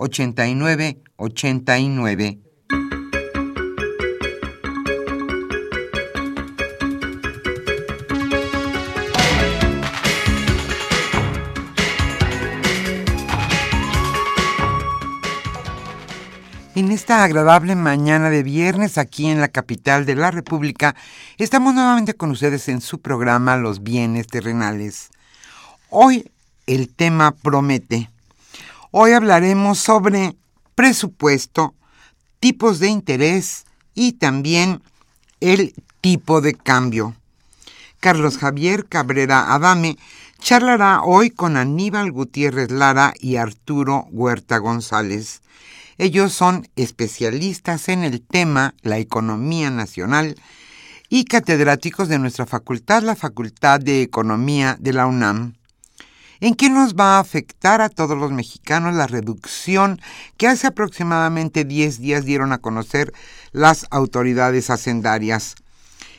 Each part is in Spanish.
89 89. En esta agradable mañana de viernes aquí en la capital de la República, estamos nuevamente con ustedes en su programa Los bienes terrenales. Hoy el tema promete. Hoy hablaremos sobre presupuesto, tipos de interés y también el tipo de cambio. Carlos Javier Cabrera Adame charlará hoy con Aníbal Gutiérrez Lara y Arturo Huerta González. Ellos son especialistas en el tema la economía nacional y catedráticos de nuestra facultad, la Facultad de Economía de la UNAM. ¿En qué nos va a afectar a todos los mexicanos la reducción que hace aproximadamente 10 días dieron a conocer las autoridades hacendarias?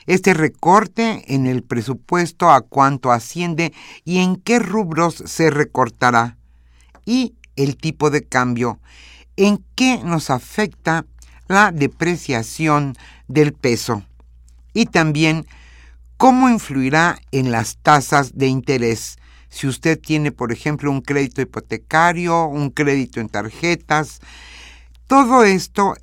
Este recorte en el presupuesto a cuánto asciende y en qué rubros se recortará. Y el tipo de cambio, en qué nos afecta la depreciación del peso. Y también cómo influirá en las tasas de interés si usted tiene, por ejemplo, un crédito hipotecario, un crédito en tarjetas. Todo esto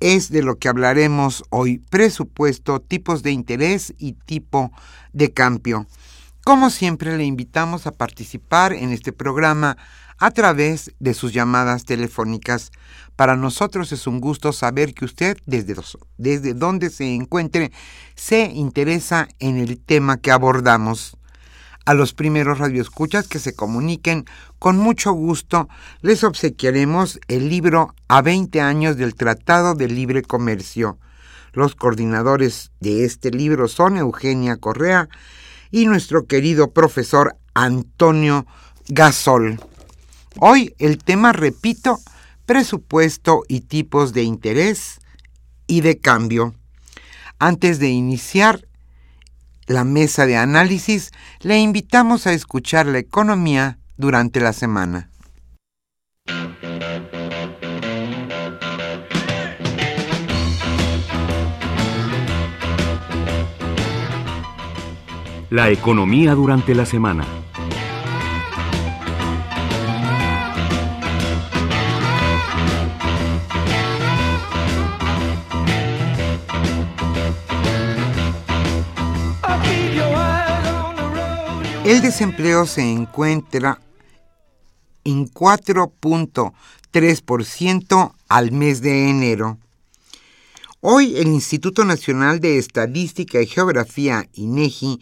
es de lo que hablaremos hoy, presupuesto, tipos de interés y tipo de cambio. Como siempre, le invitamos a participar en este programa a través de sus llamadas telefónicas. Para nosotros es un gusto saber que usted, desde, desde donde se encuentre, se interesa en el tema que abordamos. A los primeros radioescuchas que se comuniquen, con mucho gusto les obsequiaremos el libro A 20 años del Tratado de Libre Comercio. Los coordinadores de este libro son Eugenia Correa y nuestro querido profesor Antonio Gasol. Hoy el tema, repito, presupuesto y tipos de interés y de cambio. Antes de iniciar, la mesa de análisis, le invitamos a escuchar la economía durante la semana. La economía durante la semana. El desempleo se encuentra en 4.3% al mes de enero. Hoy el Instituto Nacional de Estadística y Geografía, INEGI,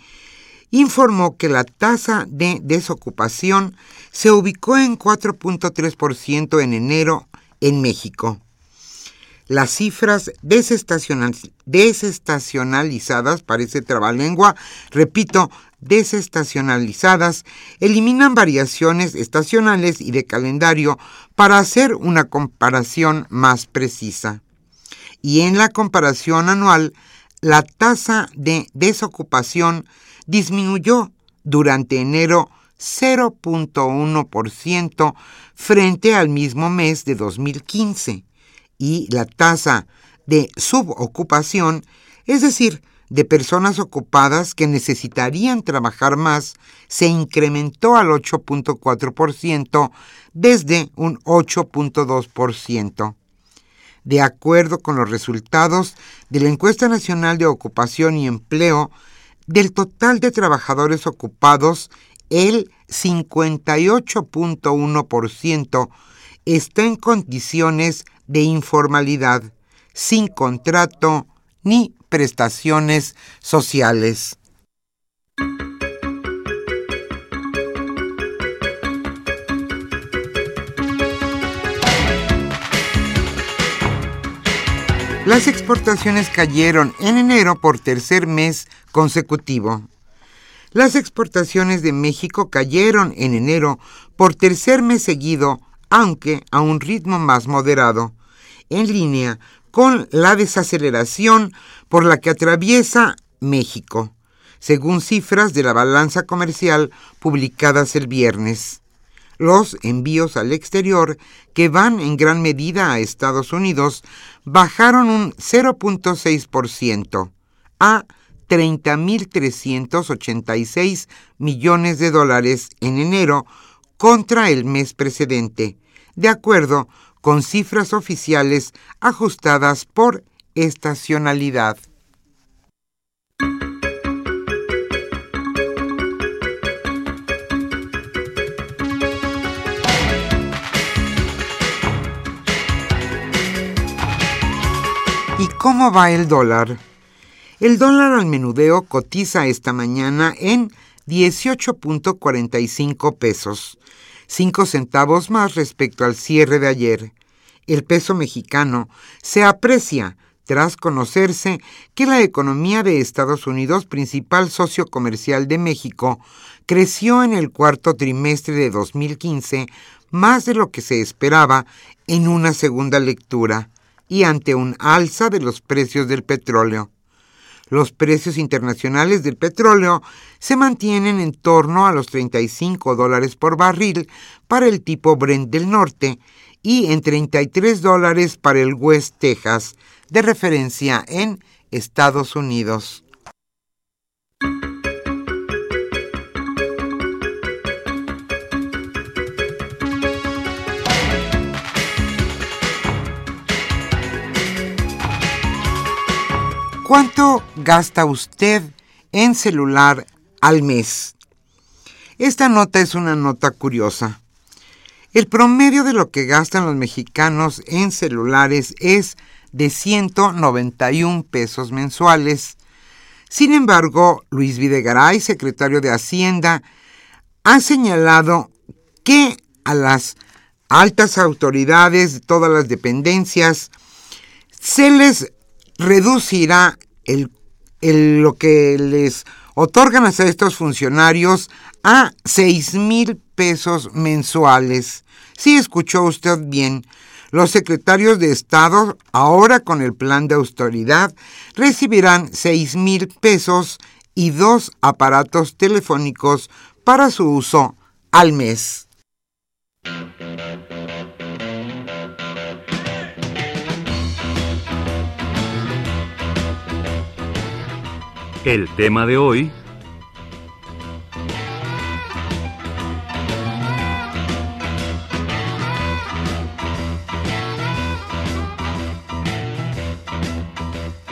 informó que la tasa de desocupación se ubicó en 4.3% en enero en México. Las cifras desestacionalizadas, parece trabalengua, repito, desestacionalizadas eliminan variaciones estacionales y de calendario para hacer una comparación más precisa. y en la comparación anual, la tasa de desocupación disminuyó durante enero 0.1% frente al mismo mes de 2015 y la tasa de subocupación, es decir, de personas ocupadas que necesitarían trabajar más, se incrementó al 8.4% desde un 8.2%. De acuerdo con los resultados de la Encuesta Nacional de Ocupación y Empleo, del total de trabajadores ocupados, el 58.1% está en condiciones de informalidad, sin contrato ni prestaciones sociales. Las exportaciones cayeron en enero por tercer mes consecutivo. Las exportaciones de México cayeron en enero por tercer mes seguido, aunque a un ritmo más moderado, en línea con la desaceleración por la que atraviesa México, según cifras de la balanza comercial publicadas el viernes. Los envíos al exterior, que van en gran medida a Estados Unidos, bajaron un 0.6% a 30.386 millones de dólares en enero contra el mes precedente, de acuerdo con cifras oficiales ajustadas por estacionalidad. ¿Y cómo va el dólar? El dólar al menudeo cotiza esta mañana en 18.45 pesos, 5 centavos más respecto al cierre de ayer. El peso mexicano se aprecia tras conocerse que la economía de Estados Unidos, principal socio comercial de México, creció en el cuarto trimestre de 2015 más de lo que se esperaba en una segunda lectura y ante un alza de los precios del petróleo. Los precios internacionales del petróleo se mantienen en torno a los 35 dólares por barril para el tipo Brent del Norte y en 33 dólares para el West Texas, de referencia en Estados Unidos. ¿Cuánto gasta usted en celular al mes? Esta nota es una nota curiosa. El promedio de lo que gastan los mexicanos en celulares es de 191 pesos mensuales. Sin embargo, Luis Videgaray, secretario de Hacienda, ha señalado que a las altas autoridades de todas las dependencias se les reducirá lo que les otorgan a estos funcionarios a 6 mil pesos mensuales. Si escuchó usted bien, los secretarios de Estado, ahora con el plan de autoridad, recibirán 6 mil pesos y dos aparatos telefónicos para su uso al mes. El tema de hoy...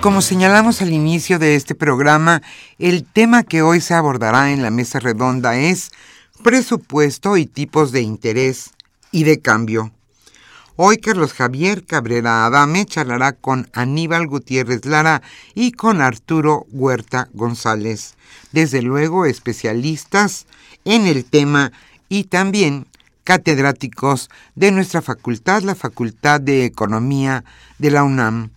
Como señalamos al inicio de este programa, el tema que hoy se abordará en la mesa redonda es presupuesto y tipos de interés y de cambio. Hoy Carlos Javier Cabrera Adame charlará con Aníbal Gutiérrez Lara y con Arturo Huerta González, desde luego especialistas en el tema y también catedráticos de nuestra facultad, la Facultad de Economía de la UNAM.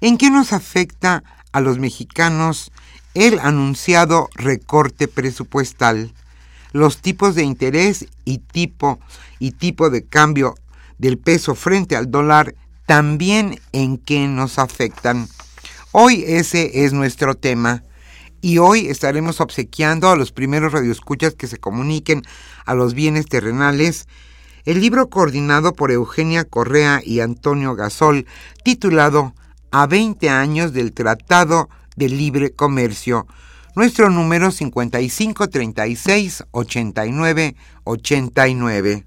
¿En qué nos afecta a los mexicanos el anunciado recorte presupuestal? Los tipos de interés y tipo y tipo de cambio del peso frente al dólar también en qué nos afectan. Hoy ese es nuestro tema y hoy estaremos obsequiando a los primeros radioescuchas que se comuniquen a los bienes terrenales el libro coordinado por Eugenia Correa y Antonio Gasol titulado A 20 años del Tratado de Libre Comercio. Nuestro número 5536 89 89.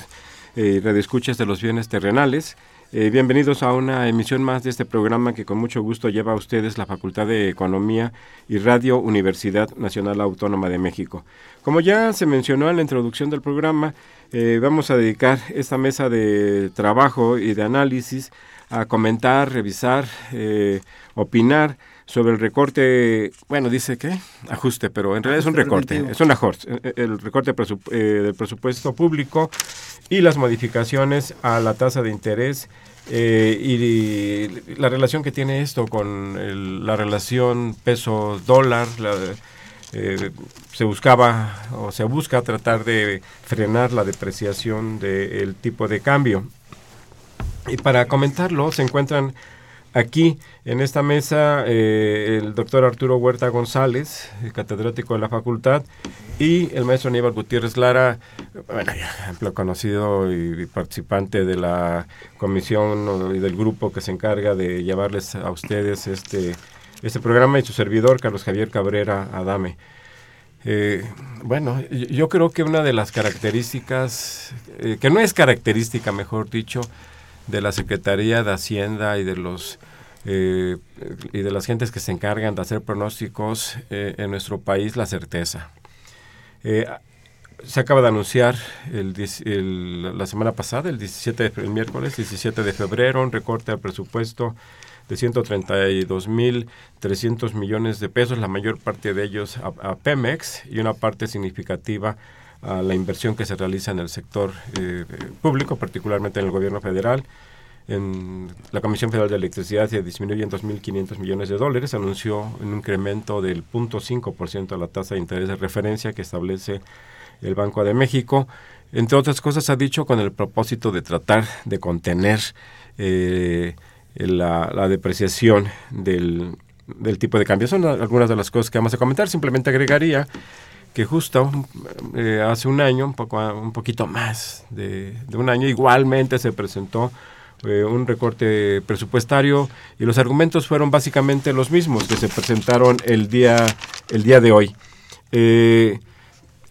eh, radioescuchas de los bienes terrenales. Eh, bienvenidos a una emisión más de este programa que con mucho gusto lleva a ustedes la Facultad de Economía y Radio Universidad Nacional Autónoma de México. Como ya se mencionó en la introducción del programa, eh, vamos a dedicar esta mesa de trabajo y de análisis a comentar, revisar, eh, opinar sobre el recorte, bueno, dice que ajuste, pero en realidad es un recorte, es un ajuste, el recorte del presupuesto público y las modificaciones a la tasa de interés eh, y, la relación que tiene esto con la relación peso-dólar. Eh, se buscaba o se busca tratar de frenar la depreciación del tipo de cambio. Y para comentarlo se encuentran Aquí, en esta mesa, eh, el doctor Arturo Huerta González, catedrático de la facultad, y el maestro Aníbal Gutiérrez Lara, bueno, ejemplo conocido y participante de la comisión y del grupo que se encarga de llevarles a ustedes este, este programa, y su servidor, Carlos Javier Cabrera Adame. Eh, bueno, yo creo que una de las características, eh, que no es característica, mejor dicho, de la Secretaría de Hacienda y de los eh, y de las gentes que se encargan de hacer pronósticos eh, en nuestro país la certeza. Eh, se acaba de anunciar el, la semana pasada, el 17 de, el miércoles 17 de febrero, un recorte al presupuesto de 132.300 millones de pesos, la mayor parte de ellos a, Pemex y una parte significativa a la inversión que se realiza en el sector público, particularmente en el gobierno federal. En la Comisión Federal de Electricidad se disminuyó en 2.500 millones de dólares, anunció un incremento del 0.5% a la tasa de interés de referencia que establece el Banco de México. Entre otras cosas, ha dicho con el propósito de tratar de contener eh, la, depreciación del, tipo de cambio. Son algunas de las cosas que vamos a comentar. Simplemente agregaría que justo eh, hace un año, un, poco, un poquito más de, un año, igualmente se presentó eh, un recorte presupuestario y los argumentos fueron básicamente los mismos que se presentaron el día, el día de hoy. Eh,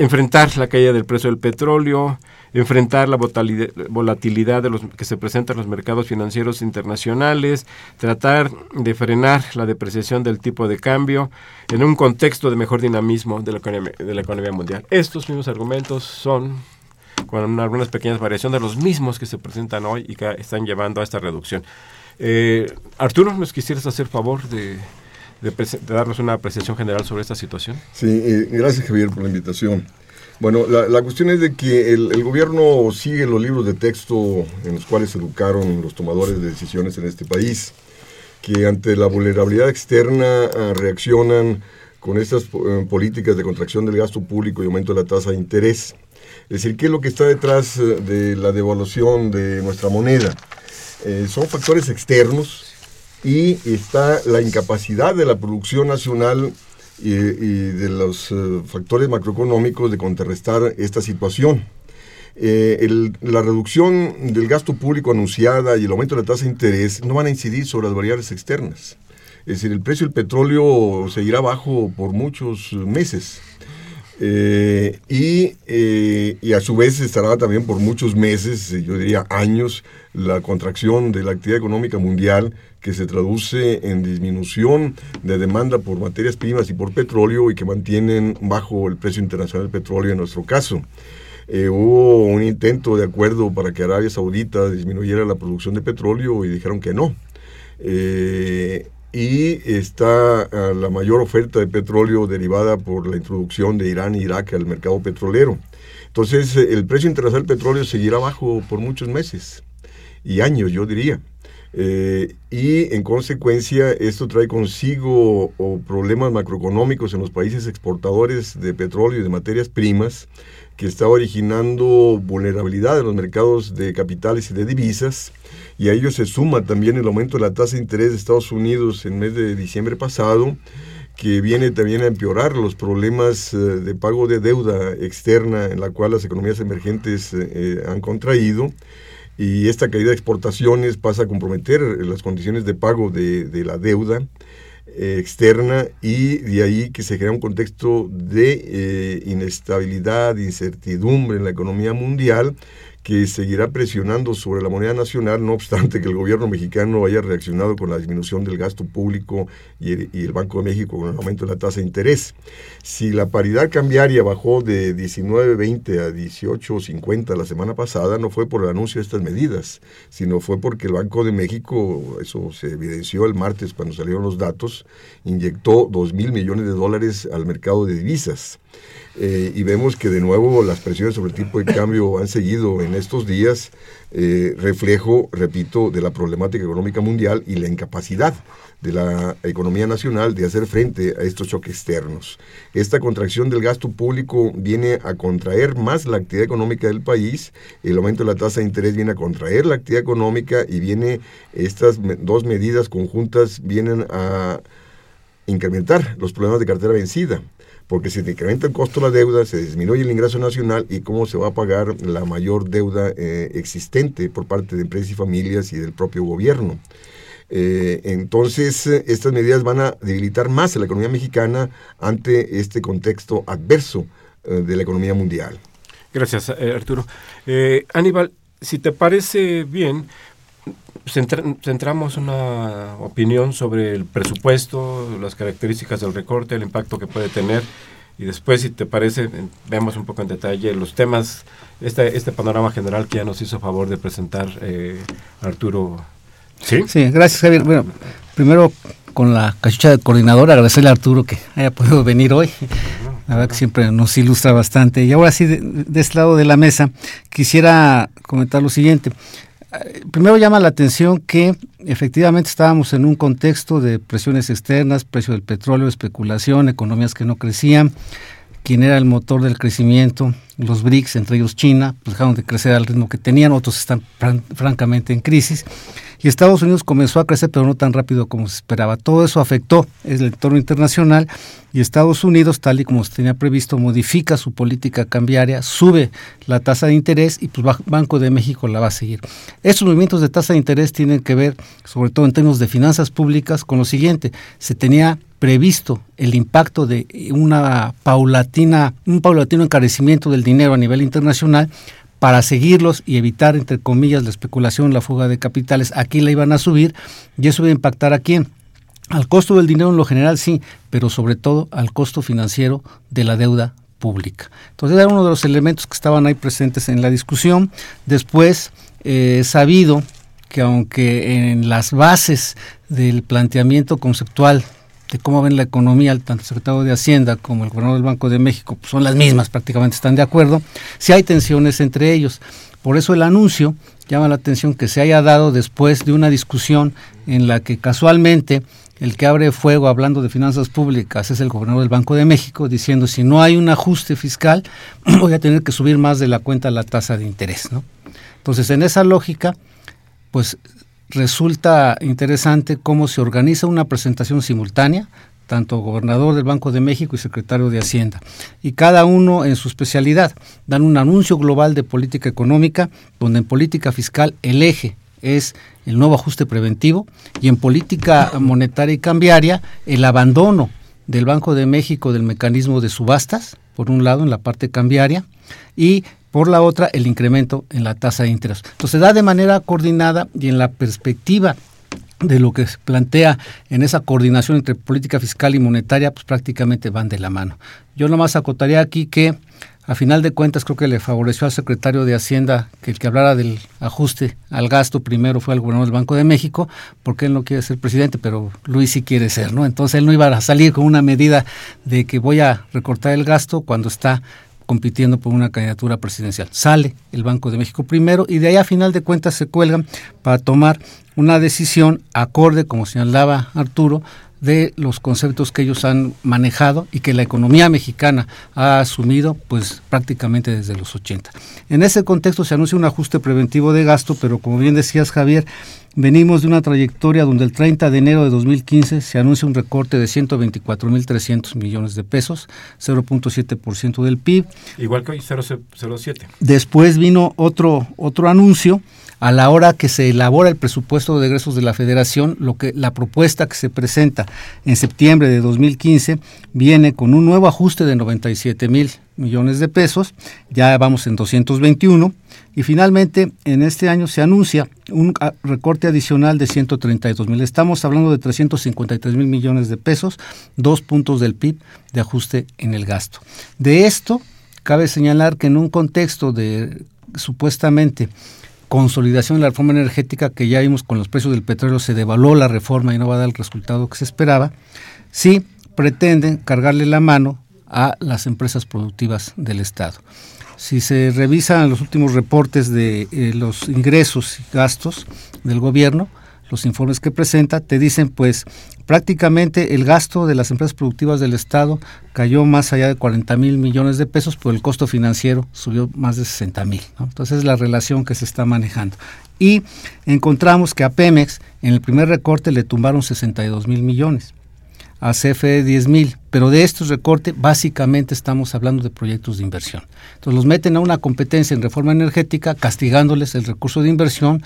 enfrentar la caída del precio del petróleo, enfrentar la volatilidad de los que se presenta en los mercados financieros internacionales, tratar de frenar la depreciación del tipo de cambio en un contexto de mejor dinamismo de la economía, de la economía mundial. Estos mismos argumentos son con algunas pequeñas variaciones de los mismos que se presentan hoy y que están llevando a esta reducción. Eh, Arturo, ¿nos quisieras hacer favor de, darnos una apreciación general sobre esta situación? Sí, eh, gracias Javier por la invitación. Bueno, la, cuestión es de que el, gobierno sigue los libros de texto en los cuales se educaron los tomadores de decisiones en este país, que ante la vulnerabilidad externa ah, reaccionan con estas eh, políticas de contracción del gasto público y aumento de la tasa de interés. Es decir, ¿qué es lo que está detrás eh, de la devaluación de nuestra moneda? Eh, son factores externos y está la incapacidad de la producción nacional y, de los eh, factores macroeconómicos de contrarrestar esta situación. Eh, la reducción del gasto público anunciada y el aumento de la tasa de interés no van a incidir sobre las variables externas. Es decir, el precio del petróleo seguirá bajo por muchos meses. Eh, y, y, a su vez estará también por muchos meses, yo diría años, la contracción de la actividad económica mundial que se traduce en disminución de demanda por materias primas y por petróleo y que mantienen bajo el precio internacional del petróleo en nuestro caso. Eh, hubo un intento de acuerdo para que Arabia Saudita disminuyera la producción de petróleo y dijeron que no. Eh, y está ah, la mayor oferta de petróleo derivada por la introducción de Irán e Irak al mercado petrolero. Entonces, el precio internacional del petróleo seguirá bajo por muchos meses y años, yo diría. Eh, y en consecuencia esto trae consigo problemas macroeconómicos en los países exportadores de petróleo y de materias primas que está originando vulnerabilidad en los mercados de capitales y de divisas. Y a ello se suma también el aumento de la tasa de interés de Estados Unidos en el mes de diciembre pasado que viene también a empeorar los problemas eh, de pago de deuda externa en la cual las economías emergentes eh, han contraído y esta caída de exportaciones pasa a comprometer las condiciones de pago de, la deuda eh, externa y de ahí que se crea un contexto de eh, inestabilidad, incertidumbre en la economía mundial que seguirá presionando sobre la moneda nacional, no obstante que el gobierno mexicano haya reaccionado con la disminución del gasto público y el, Banco de México con el aumento de la tasa de interés. Si la paridad cambiaria bajó de 19.20 a 18.50 la semana pasada, no fue por el anuncio de estas medidas, sino fue porque el Banco de México, eso se evidenció el martes cuando salieron los datos, inyectó 2 mil millones de dólares al mercado de divisas. Eh, y vemos que de nuevo las presiones sobre el tipo de cambio han seguido en estos días, eh, reflejo, repito, de la problemática económica mundial y la incapacidad de la economía nacional de hacer frente a estos choques externos. Esta contracción del gasto público viene a contraer más la actividad económica del país, el aumento de la tasa de interés viene a contraer la actividad económica y viene estas dos medidas conjuntas vienen a incrementar los problemas de cartera vencida porque se incrementa el costo de la deuda, se disminuye el ingreso nacional y cómo se va a pagar la mayor deuda eh, existente por parte de empresas y familias y del propio gobierno. Eh, entonces, estas medidas van a debilitar más a la economía mexicana ante este contexto adverso eh, de la economía mundial. Gracias, Arturo. Aníbal, si te parece bien, centramos una opinión sobre el presupuesto, las características del recorte, el impacto que puede tener y después, si te parece, vemos un poco en detalle los temas, este, este panorama general que ya nos hizo favor de presentar eh, Arturo. ¿Sí? Sí, gracias Javier. Bueno, primero con la cachucha de coordinador, agradecerle a Arturo que haya podido venir hoy. La verdad que siempre nos ilustra bastante. Y ahora sí, de, de este lado de la mesa, quisiera comentar lo siguiente primero llama la atención que efectivamente estábamos en un contexto de presiones externas, precio del petróleo, especulación, economías que no crecían. Quien era el motor del crecimiento, los BRICS, entre ellos China, pues dejaron de crecer al ritmo que tenían, otros están francamente en crisis y Estados Unidos comenzó a crecer, pero no tan rápido como se esperaba. Todo eso afectó el entorno internacional y Estados Unidos, tal y como se tenía previsto, modifica su política cambiaria, sube la tasa de interés y pues Banco de México la va a seguir. Estos movimientos de tasa de interés tienen que ver, sobre todo en términos de finanzas públicas, con lo siguiente. Se tenía previsto el impacto de una paulatina, un paulatino encarecimiento del dinero a nivel internacional para seguirlos y evitar, entre comillas, la especulación, la fuga de capitales, aquí la iban a subir y eso iba a impactar a quién? Al costo del dinero en lo general sí, pero sobre todo al costo financiero de la deuda pública. Entonces era uno de los elementos que estaban ahí presentes en la discusión. Después, eh, sabido que aunque en las bases del planteamiento conceptual de cómo ven la economía, tanto el secretario de Hacienda como el gobernador del Banco de México pues, son las mismas, prácticamente están de acuerdo, si hay tensiones entre ellos. Por eso el anuncio llama la atención que se haya dado después de una discusión en la que casualmente el que abre fuego hablando de finanzas públicas es el gobernador del Banco de México, diciendo si no hay un ajuste fiscal, voy a tener que subir más de la cuenta la tasa de interés. ¿no? Entonces, en esa lógica, pues resulta interesante cómo se organiza una presentación simultánea, tanto gobernador del Banco de México y secretario de Hacienda, y cada uno en su especialidad. Dan un anuncio global de política económica, donde en política fiscal el eje es el nuevo ajuste preventivo y en política monetaria y cambiaria el abandono del Banco de México del mecanismo de subastas, por un lado en la parte cambiaria, y por la otra el incremento en la tasa de interés. Entonces se da de manera coordinada y en la perspectiva de lo que se plantea en esa coordinación entre política fiscal y monetaria, pues prácticamente van de la mano. Yo nomás acotaría aquí que a final de cuentas creo que le favoreció al secretario de Hacienda que el que hablara del ajuste al gasto primero fue el gobernador del Banco de México, porque él no quiere ser presidente, pero Luis sí quiere ser, ¿no? Entonces él no iba a salir con una medida de que voy a recortar el gasto cuando está compitiendo por una candidatura presidencial. Sale el Banco de México primero y de ahí a final de cuentas se cuelgan para tomar una decisión acorde, como señalaba Arturo, de los conceptos que ellos han manejado y que la economía mexicana ha asumido pues prácticamente desde los 80. En ese contexto se anuncia un ajuste preventivo de gasto, pero como bien decías Javier, venimos de una trayectoria donde el 30 de enero de 2015 se anuncia un recorte de 124.300 millones de pesos, 0.7% del PIB. Igual que hoy 0.07. Después vino otro otro anuncio a la hora que se elabora el presupuesto de egresos de la Federación, lo que la propuesta que se presenta en septiembre de 2015 viene con un nuevo ajuste de 97 mil millones de pesos, ya vamos en 221 y finalmente en este año se anuncia un recorte adicional de 132 mil. Estamos hablando de 353 mil millones de pesos, dos puntos del PIB de ajuste en el gasto. De esto cabe señalar que en un contexto de supuestamente consolidación de la reforma energética que ya vimos con los precios del petróleo, se devaluó la reforma y no va a dar el resultado que se esperaba, sí pretenden cargarle la mano a las empresas productivas del Estado. Si se revisan los últimos reportes de eh, los ingresos y gastos del gobierno, los informes que presenta, te dicen pues prácticamente el gasto de las empresas productivas del Estado cayó más allá de 40 mil millones de pesos, pero el costo financiero subió más de 60 mil. Entonces es la relación que se está manejando. Y encontramos que a Pemex en el primer recorte le tumbaron 62 mil millones, a CFE 10 mil, pero de estos recortes básicamente estamos hablando de proyectos de inversión. Entonces los meten a una competencia en reforma energética, castigándoles el recurso de inversión,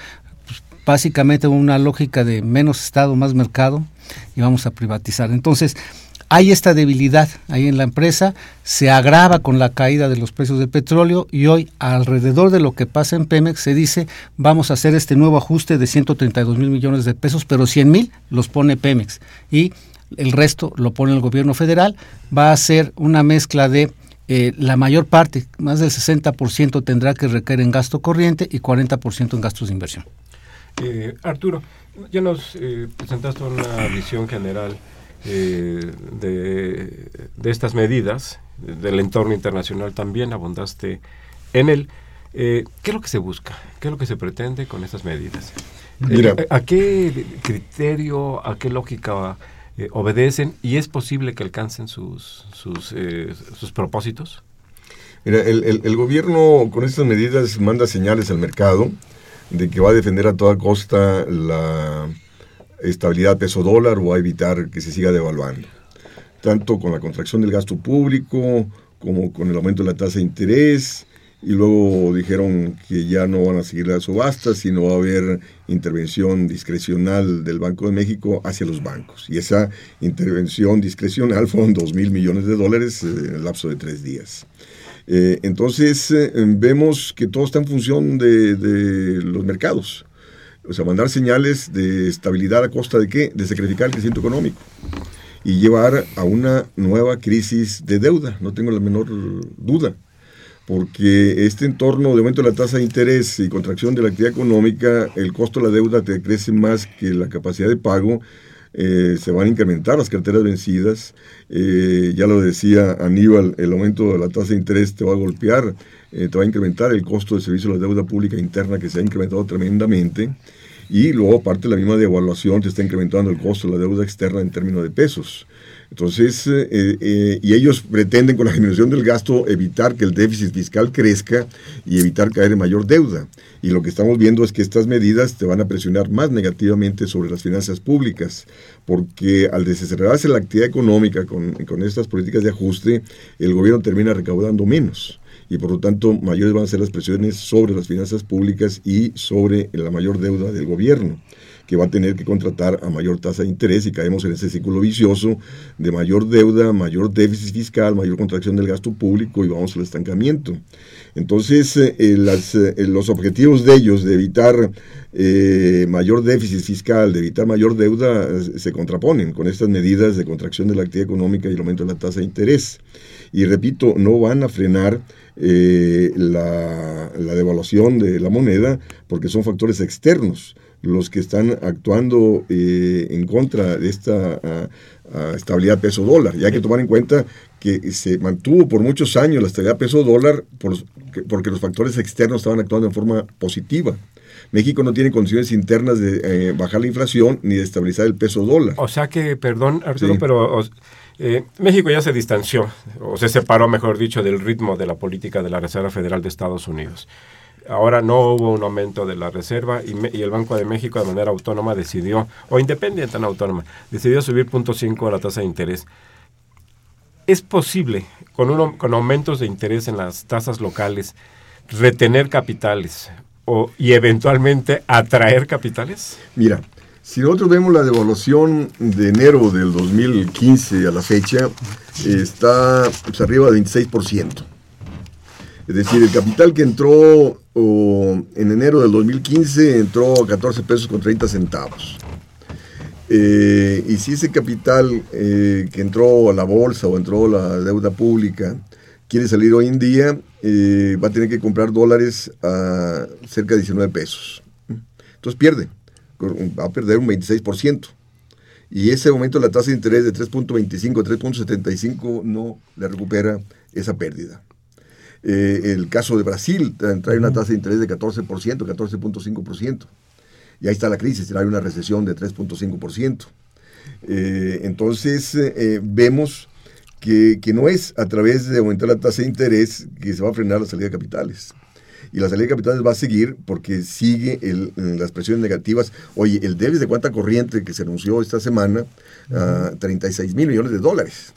básicamente una lógica de menos Estado, más mercado y vamos a privatizar. Entonces, hay esta debilidad ahí en la empresa, se agrava con la caída de los precios del petróleo y hoy alrededor de lo que pasa en Pemex se dice vamos a hacer este nuevo ajuste de 132 mil millones de pesos, pero 100 mil los pone Pemex y el resto lo pone el gobierno federal. Va a ser una mezcla de eh, la mayor parte, más del 60% tendrá que recaer en gasto corriente y 40% en gastos de inversión. Eh, Arturo, ya nos eh, presentaste una visión general eh, de, de, estas medidas, del entorno internacional también, abundaste en él. ¿Qué es lo que se busca? ¿Qué es lo que se pretende con estas medidas? ¿A qué criterio, a qué lógica obedecen y es posible que alcancen sus, sus, sus propósitos? Mira, el, el, el, gobierno con estas medidas manda señales al mercado de que va a defender a toda costa la estabilidad peso dólar o a evitar que se siga devaluando. Tanto con la contracción del gasto público como con el aumento de la tasa de interés y luego dijeron que ya no van a seguir las subastas, sino va a haber intervención discrecional del Banco de México hacia los bancos. Y esa intervención discrecional fueron 2 mil millones de dólares en el lapso de tres días. Eh, entonces eh, vemos que todo está en función de, de, los mercados. O sea, mandar señales de estabilidad a costa de qué? De sacrificar el crecimiento económico y llevar a una nueva crisis de deuda, no tengo la menor duda porque este entorno de aumento de la tasa de interés y contracción de la actividad económica, el costo de la deuda te crece más que la capacidad de pago, eh, se van a incrementar las carteras vencidas, eh, ya lo decía Aníbal, el aumento de la tasa de interés te va a golpear, eh, te va a incrementar el costo de servicio de la deuda pública interna que se ha incrementado tremendamente. Y luego, aparte la misma devaluación, te está incrementando el costo de la deuda externa en términos de pesos. Entonces, eh, eh, y ellos pretenden con la disminución del gasto evitar que el déficit fiscal crezca y evitar caer en mayor deuda. Y lo que estamos viendo es que estas medidas te van a presionar más negativamente sobre las finanzas públicas, porque al desacelerarse la actividad económica con, con estas políticas de ajuste, el gobierno termina recaudando menos y por lo tanto mayores van a ser las presiones sobre las finanzas públicas y sobre la mayor deuda del gobierno que va a tener que contratar a mayor tasa de interés y caemos en ese círculo vicioso de mayor deuda, mayor déficit fiscal, mayor contracción del gasto público y vamos al estancamiento. Entonces, eh, eh, eh, los objetivos de ellos de evitar mayor déficit fiscal, de evitar mayor deuda, se contraponen con estas medidas de contracción de la actividad económica y el aumento de la tasa de interés. Y repito, no van a frenar la devaluación de la moneda porque son factores externos los que están actuando eh, en contra de esta estabilidad peso-dólar. Y hay que tomar en cuenta que se mantuvo por muchos años la estabilidad peso-dólar por, porque los factores externos estaban actuando en forma positiva. México no tiene condiciones internas de eh, bajar la inflación ni de estabilizar el peso dólar. O sea que, perdón, Arturo, pero eh, México ya se distanció, o se separó, mejor dicho, del ritmo de la política de la Reserva Federal de Estados Unidos. Ahora no hubo un aumento de la reserva y, el Banco de México de manera autónoma decidió, o independiente en autónoma, decidió subir 0.5 a la tasa de interés. ¿Es posible, con, uno, con aumentos de interés en las tasas locales, retener capitales o, y eventualmente atraer capitales? Mira, si nosotros vemos la devaluación de enero del 2015 a la fecha, está pues, arriba del 26%. Es decir, el capital que entró en enero del 2015 entró a 14 pesos con 30 centavos. Eh, y si ese capital eh, que entró a la bolsa o entró a la deuda pública quiere salir hoy en día, eh, va a tener que comprar dólares a cerca de 19 pesos. Entonces pierde, va a perder un 26%. Y ese aumento de la tasa de interés de 3.25 a 3.75 no le recupera esa pérdida. Eh, el caso de Brasil trae una tasa de interés de 14%, 14.5%. Y ahí está la crisis, trae una recesión de 3.5%. Eh, entonces eh, vemos que, que, no es a través de aumentar la tasa de interés que se va a frenar la salida de capitales y la salida de capitales va a seguir porque sigue las presiones negativas. Oye, el déficit de cuenta corriente que se anunció esta semana, 36 ah, mil millones de dólares.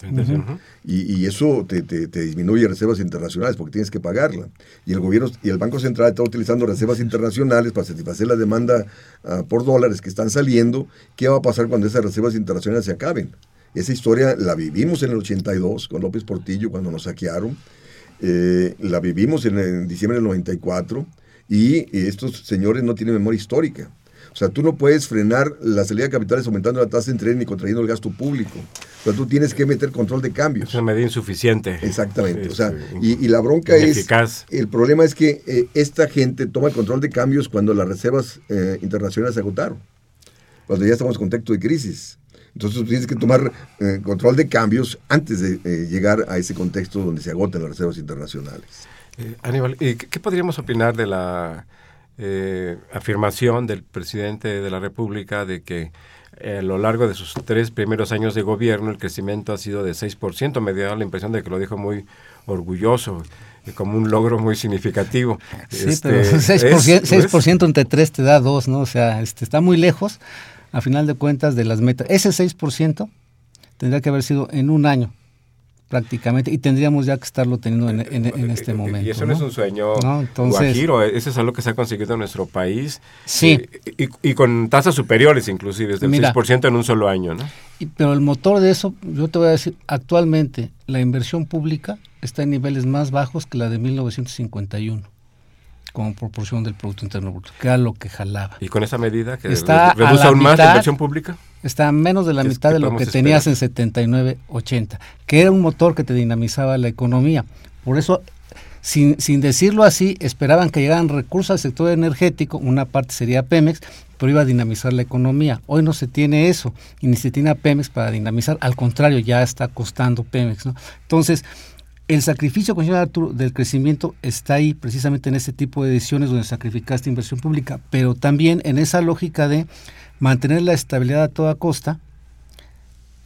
y, eso te, disminuye reservas internacionales porque tienes que pagarla. Y el gobierno y el Banco Central está utilizando reservas internacionales para satisfacer la demanda ah, por dólares que están saliendo. ¿Qué va a pasar cuando esas reservas internacionales se acaben? Esa historia la vivimos en el 82 con López Portillo cuando nos saquearon. Eh, la vivimos en, diciembre del 94 y estos señores no tienen memoria histórica. O sea, tú no puedes frenar la salida de capitales aumentando la tasa de interés ni contrayendo el gasto público. O sea, tú tienes que meter control de cambios. Es una medida insuficiente. Exactamente. o sea, y, la bronca es... El problema es que eh, esta gente toma el control de cambios cuando las reservas eh, internacionales se agotaron. Cuando ya estamos en contexto de crisis. Entonces tienes que tomar eh, control de cambios antes de eh, llegar a ese contexto donde se agotan las reservas internacionales. Eh, Aníbal, ¿qué, ¿qué, podríamos opinar de la afirmación del presidente de la República de que a lo largo de sus tres primeros años de gobierno el crecimiento ha sido de 6%? Me dio la impresión de que lo dijo muy orgulloso como un logro muy significativo. Sí, pero 6%, este, 6 entre 3 te da 2, ¿no? O sea, este, está muy lejos a final de cuentas de las metas. Ese 6% tendría que haber sido en un año. prácticamente y tendríamos ya que estarlo teniendo en, este momento. Y eso no, es un sueño guajiro, eso es algo que se ha conseguido en nuestro país. Sí. Eh, y, con tasas superiores inclusive, del 6% en un solo año, ¿no? pero el motor de eso, yo te voy a decir, actualmente la inversión pública está en niveles más bajos que la de 1951 como proporción del Producto Interno Bruto, que era lo que jalaba. ¿Y con esa medida que está reduce aún más la inversión pública? Está a menos de la mitad de lo que tenías en 79-80, que era un motor que te dinamizaba la economía. Por eso, sin, sin decirlo así, esperaban que llegaran recursos al sector energético, una parte sería Pemex, pero iba a dinamizar la economía. Hoy no se tiene eso, y ni se tiene a Pemex para dinamizar, al contrario, ya está costando Pemex. ¿no? Entonces, el sacrificio del crecimiento está ahí precisamente en ese tipo de decisiones donde sacrificaste inversión pública, pero también en esa lógica de mantener la estabilidad a toda costa,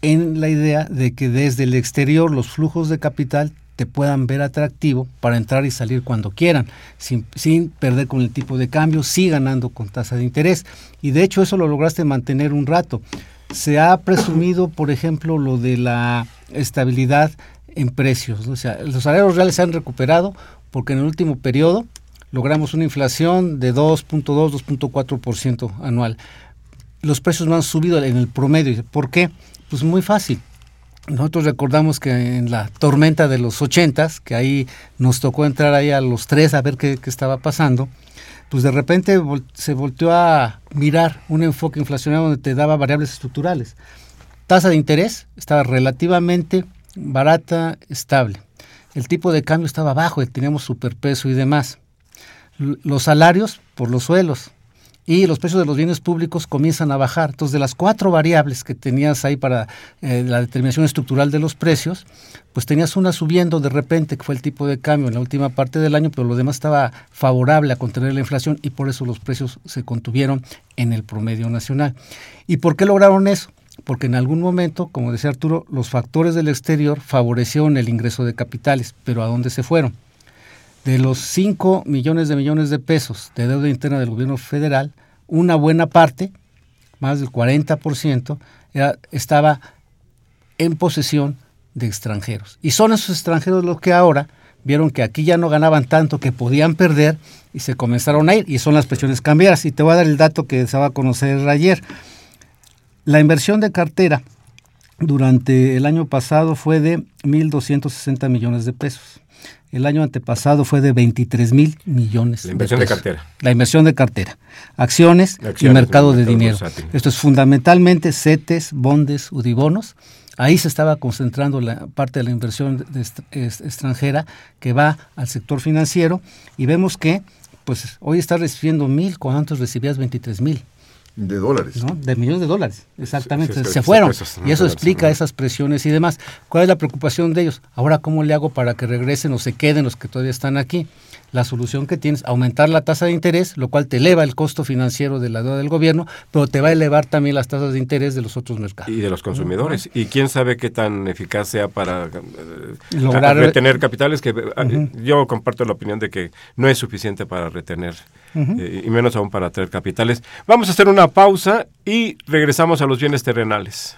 en la idea de que desde el exterior los flujos de capital te puedan ver atractivo para entrar y salir cuando quieran, sin, sin perder con el tipo de cambio, sí ganando con tasa de interés. Y de hecho eso lo lograste mantener un rato. Se ha presumido, por ejemplo, lo de la estabilidad en precios. O sea, los salarios reales se han recuperado porque en el último periodo logramos una inflación de 2.2, 2.4% anual. Los precios no han subido en el promedio. ¿Por qué? Pues muy fácil. Nosotros recordamos que en la tormenta de los 80, que ahí nos tocó entrar ahí a los tres a ver qué, estaba pasando, pues de repente se volteó a mirar un enfoque inflacionario donde te daba variables estructurales. Tasa de interés estaba relativamente barata, estable. El tipo de cambio estaba bajo, teníamos superpeso y demás. los salarios por los suelos y los precios de los bienes públicos comienzan a bajar. Entonces, de las cuatro variables que tenías ahí para eh, la determinación estructural de los precios, pues tenías una subiendo de repente, que fue el tipo de cambio en la última parte del año, pero lo demás estaba favorable a contener la inflación y por eso los precios se contuvieron en el promedio nacional. ¿Y por qué lograron eso? Porque en algún momento, como decía Arturo, los factores del exterior favorecieron el ingreso de capitales, pero ¿a dónde se fueron? De los 5 millones de millones de pesos de deuda interna del gobierno federal, una buena parte, más del 40%, estaba en posesión de extranjeros. Y son esos extranjeros los que ahora vieron que aquí ya no ganaban tanto, que podían perder y se comenzaron a ir. Y son las presiones cambiadas. Y te voy a dar el dato que se va a conocer ayer. La inversión de cartera durante el año pasado fue de 1.260 millones de pesos. El año antepasado fue de 23 mil millones. La inversión de, cartera. La inversión de cartera. Acciones, y mercado de dinero. Esto es fundamentalmente CETES, bondes, UDIBONOS. Ahí se estaba concentrando la parte de la inversión extranjera que va al sector financiero y vemos que pues hoy está recibiendo mil cuando antes recibías 23 mil. De dólares. De millones de dólares, exactamente. Se, fueron. y eso explica esas presiones y demás. ¿Cuál es la preocupación de ellos? Ahora, ¿cómo le hago para que regresen o se queden los que todavía están aquí? La solución que tienes, aumentar la tasa de interés, lo cual te eleva el costo financiero de la deuda del gobierno, pero te va a elevar también las tasas de interés de los otros mercados. Y de los consumidores. Y quién sabe qué tan eficaz sea para eh, lograr retener capitales, que eh, yo comparto la opinión de que no es suficiente para retener eh, y menos aún para traer capitales. Vamos a hacer una pausa y regresamos a los bienes terrenales.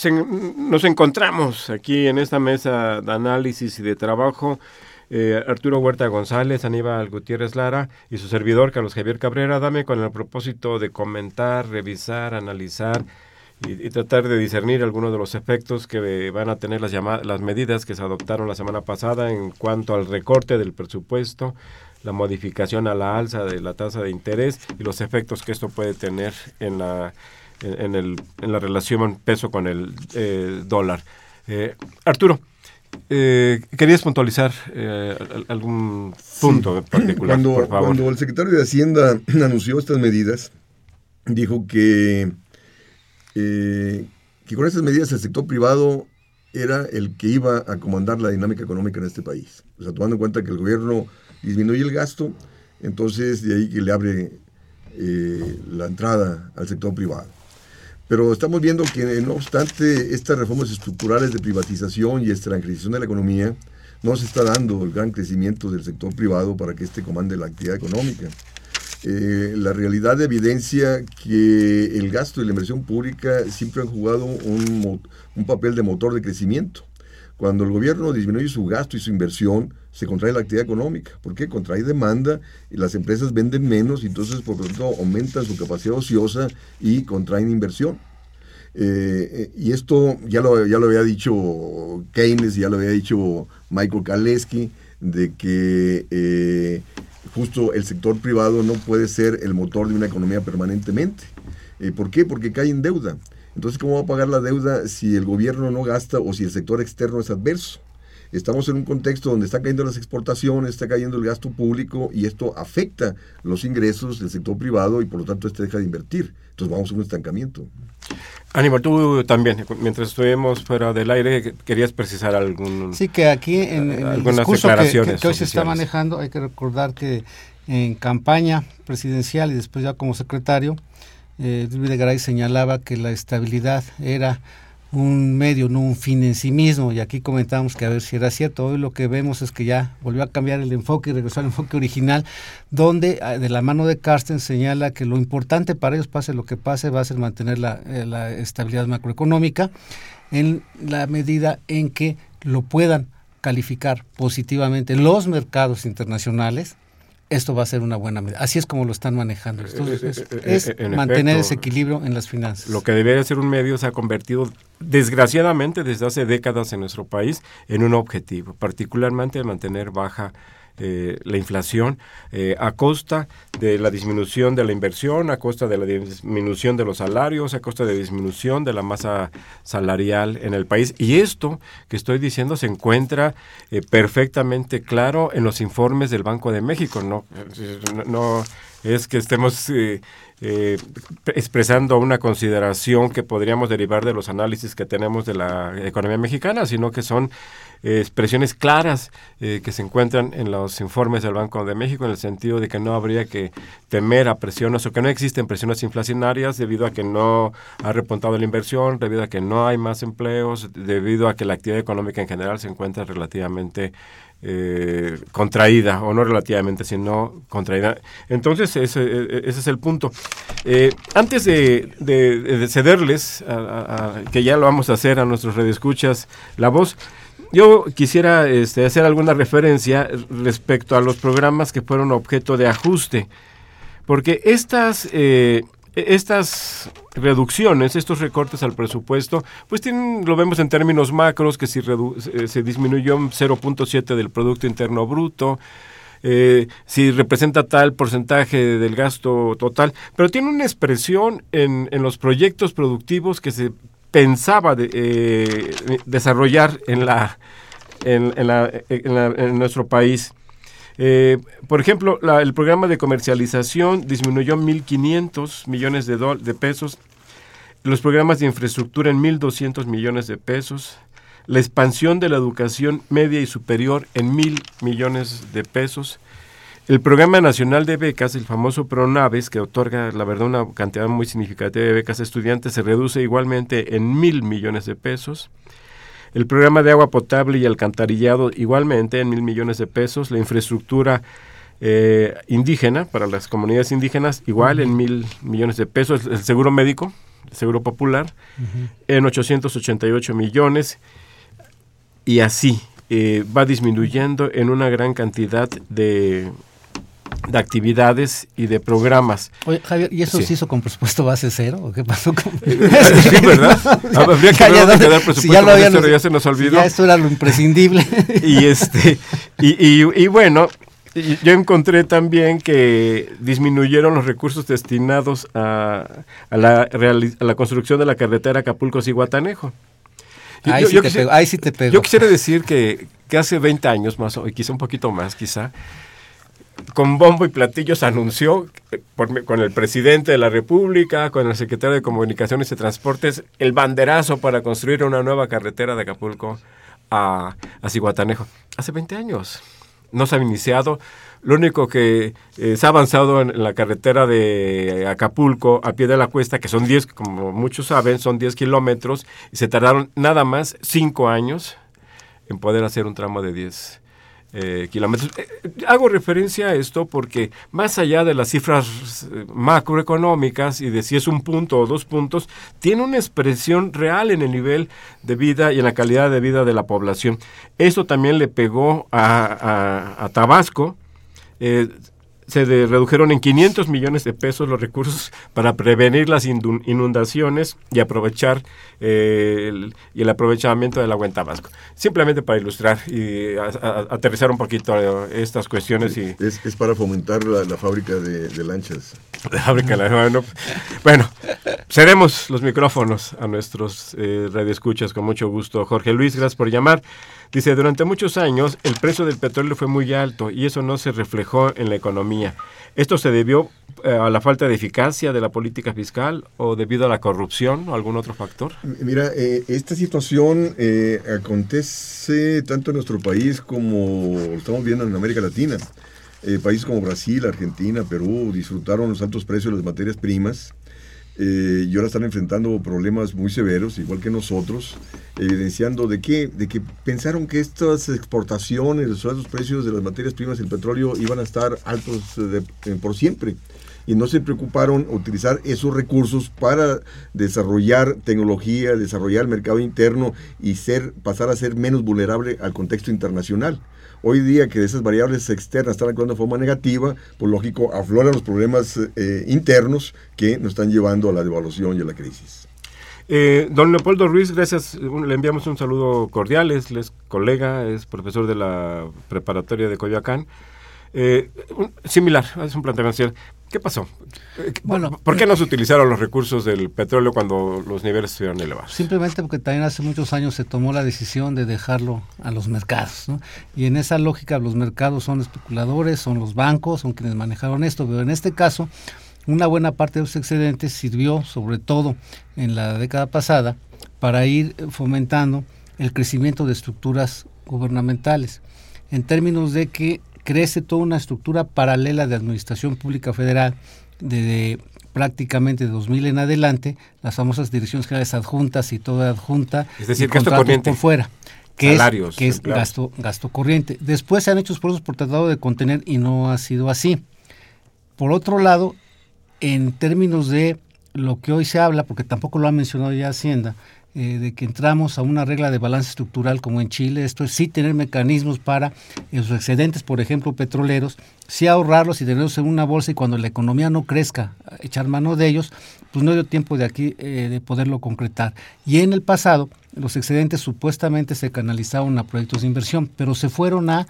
se- nos encontramos aquí en esta mesa de análisis y de trabajo. eh, Arturo Huerta González, Aníbal Gutiérrez Lara y su servidor Carlos Javier Cabrera, dame con el propósito de comentar, revisar, analizar y, tratar de discernir algunos de los efectos que van a tener las, las medidas que se adoptaron la semana pasada en cuanto al recorte del presupuesto, la modificación a la alza de la tasa de interés y los efectos que esto puede tener en la, en, en el, en la relación peso con el eh, dólar. Eh, Arturo, eh, ¿querías puntualizar eh, al- algún punto en particular, Cuando, por favor? cuando el secretario de Hacienda anunció estas medidas, dijo que, que con estas medidas el sector privado era el que iba a comandar la dinámica económica en este país. O sea, tomando en cuenta que el gobierno disminuye el gasto, entonces de ahí que le abre eh, la entrada al sector privado. Pero estamos viendo que, no obstante estas reformas estructurales de privatización y extranjerización de la economía, no se está dando el gran crecimiento del sector privado para que éste comande la actividad económica. Eh, la realidad evidencia que el gasto y la inversión pública siempre han jugado un papel de motor de crecimiento. Cuando el gobierno disminuye su gasto y su inversión, se contrae la actividad económica. ¿Por qué? Contrae demanda y las empresas venden menos y entonces por lo tanto aumentan su capacidad ociosa y contraen inversión. Eh, eh, y esto ya lo, ya lo había dicho Keynes, ya lo había dicho Michael Kaleski, de que eh, justo el sector privado no puede ser el motor de una economía permanentemente. ¿Por qué? Porque cae en deuda. Entonces, ¿cómo va a pagar la deuda si el gobierno no gasta o si el sector externo es adverso? Estamos en un contexto donde está cayendo las exportaciones, está cayendo el gasto público y esto afecta los ingresos del sector privado y por lo tanto este deja de invertir. Entonces vamos a un estancamiento. Aníbal, tú también, mientras estuvimos fuera del aire, querías precisar algún... Sí, que aquí en, en el discurso que- que, declaraciones que hoy se está manejando, hay que recordar que en campaña presidencial y después ya como secretario, eh, Videgaray señalaba que la estabilidad era un medio, no un fin en sí mismo, y aquí comentamos que a ver si era cierto. Hoy lo que vemos es que ya volvió a cambiar el enfoque y regresó al enfoque original, donde ah, de la mano de Carsten señala que lo importante para ellos, pase lo que pase, va a ser mantener la, eh, la estabilidad macroeconómica en la medida en que lo puedan calificar positivamente los mercados internacionales, esto va a ser una buena medida. Así es como lo están manejando. Entonces, es, Eh, eh, es eh, en mantener efecto, ese equilibrio en las finanzas. Lo que debería ser un medio se ha convertido, desgraciadamente, desde hace décadas en nuestro país, en un objetivo, particularmente mantener baja eh, la inflación eh, a costa de la disminución de la inversión, a costa de la disminución de los salarios, a costa de disminución de la masa salarial en el país. Y esto que estoy diciendo se encuentra eh, perfectamente claro en los informes del Banco de México. No, no, es que estemos eh, expresando una consideración que podríamos derivar de los análisis que tenemos de la economía mexicana, sino que son expresiones claras eh, que se encuentran en los informes del Banco de México en el sentido de que no habría que temer a presiones o que no existen presiones inflacionarias debido a que no ha repuntado la inversión, debido a que no hay más empleos, debido a que la actividad económica en general se encuentra relativamente eh, contraída, o no relativamente, sino contraída. Entonces, ese, e- ese es el punto. Eh, antes de, de- de cederles, a- a- que ya lo vamos a hacer a nuestros redescuchas, la voz, yo quisiera este, hacer alguna referencia respecto a los programas que fueron objeto de ajuste, porque estas, eh, estas reducciones, estos recortes al presupuesto, pues tienen, lo vemos en términos macros, que si se- se disminuyó un 0.7 del Producto Interno Bruto, eh, si representa tal porcentaje del gasto total, pero tiene una expresión en, en los proyectos productivos que se pensaba eh, desarrollar en la en, en nuestro país. Eh, por ejemplo, el programa de comercialización disminuyó 1.500 millones de, dol- de pesos, los programas de infraestructura en 1.200 millones de pesos, la expansión de la educación media y superior en mil millones de pesos, el Programa Nacional de Becas, el famoso PRONAVES, que otorga, la verdad, una cantidad muy significativa de becas a estudiantes, se reduce igualmente en mil millones de pesos. El programa de agua potable y alcantarillado igualmente en mil millones de pesos. La infraestructura eh, indígena para las comunidades indígenas igual en mil millones de pesos. El seguro médico, el seguro popular, en 888 millones. Y así eh, va disminuyendo en una gran cantidad de, de actividades y de programas. Oye, Javier, ¿y eso Sí. se hizo con presupuesto base cero? ¿O qué pasó con sí, ¿verdad? Habría que ver dónde quedó el Si presupuesto, ya lo habían- esto ya se nos si olvidó. Ya esto era lo imprescindible. y este y, y- y bueno yo encontré también que disminuyeron los recursos destinados a, a la, a la construcción de la carretera Acapulco-Ciguatanejo. Yo- Ahí yo- sí ahí sí te pego. Yo quisiera decir que, que hace 20 años más, o quizá un poquito más, quizá, con bombo y platillos anunció eh, con el presidente de la República, con el secretario de Comunicaciones y Transportes, el banderazo para construir una nueva carretera de Acapulco a, a Cihuatanejo. Hace 20 años. No se ha iniciado. Lo único que eh, se ha avanzado en, en la carretera de Acapulco a pie de la cuesta, que son 10, como muchos saben, son 10 kilómetros, y se tardaron nada más 5 años en poder hacer un tramo de 10 eh, kilómetros. Eh, eh, hago referencia a esto porque más allá de las cifras eh, macroeconómicas y de si es un punto o dos puntos, tiene una expresión real en el nivel de vida y en la calidad de vida de la población. Eso también le pegó a, Tabasco. Se de- redujeron en 500 millones de pesos los recursos para prevenir las inundaciones y aprovechar eh, el, y el aprovechamiento del agua en Tabasco. Simplemente para ilustrar y a- a- aterrizar un poquito eh, estas cuestiones y Es, es para fomentar la, la fábrica de, de lanchas. la fábrica de bueno, bueno, cedemos los micrófonos a nuestros eh, radioescuchas con mucho gusto. Jorge Luis, gracias por llamar. Dice, durante muchos años el precio del petróleo fue muy alto y eso no se reflejó en la economía. ¿Esto se debió eh, a la falta de eficacia de la política fiscal o debido a la corrupción o algún otro factor? Mira, eh, esta situación eh, acontece tanto en nuestro país como lo estamos viendo en América Latina. Eh, países como Brasil, Argentina, Perú disfrutaron los altos precios de las materias primas eh, y ahora están enfrentando problemas muy severos, igual que nosotros, evidenciando de que, de que pensaron que estas exportaciones, los precios de las materias primas y el petróleo iban a estar altos eh, de- eh, por siempre y no se preocuparon utilizar esos recursos para desarrollar tecnología, desarrollar el mercado interno y ser, pasar a ser menos vulnerable al contexto internacional. Hoy día que esas variables externas están actuando de forma negativa, pues lógico, afloran los problemas eh, internos que nos están llevando a la devaluación y a la crisis. Eh, don Leopoldo Ruiz, gracias. Le enviamos un saludo cordial. Es, colega, es profesor de la preparatoria de Coyoacán. Eh, similar, es un planteamiento. ¿Qué pasó? Eh, Bueno, ¿Por qué no se utilizaron los recursos del petróleo cuando los niveles estuvieron elevados? Simplemente porque también hace muchos años se tomó la decisión de dejarlo a los mercados. ¿no? Y en esa lógica los mercados son especuladores, son los bancos, son quienes manejaron esto. Pero en este caso, una buena parte de los excedentes sirvió, sobre todo en la década pasada, para ir fomentando el crecimiento de estructuras gubernamentales. En términos de que crece toda una estructura paralela de administración pública federal de, prácticamente de 2000 en adelante, las famosas direcciones generales adjuntas y toda adjunta. Es decir, y gasto corriente. por fuera. Que Salarios, es, que es gasto, gasto corriente. Después se han hecho esfuerzos por tratado de contener y no ha sido así. Por otro lado, en términos de lo que hoy se habla, porque tampoco lo ha mencionado ya Hacienda, eh, de que entramos a una regla de balance estructural como en Chile, esto es sí tener mecanismos para los excedentes, por ejemplo, petroleros, sí ahorrarlos y tenerlos en una bolsa y cuando la economía no crezca, echar mano de ellos, pues no dio tiempo de aquí eh, de poderlo concretar. Y en el pasado, los excedentes supuestamente se canalizaron a proyectos de inversión, pero se fueron a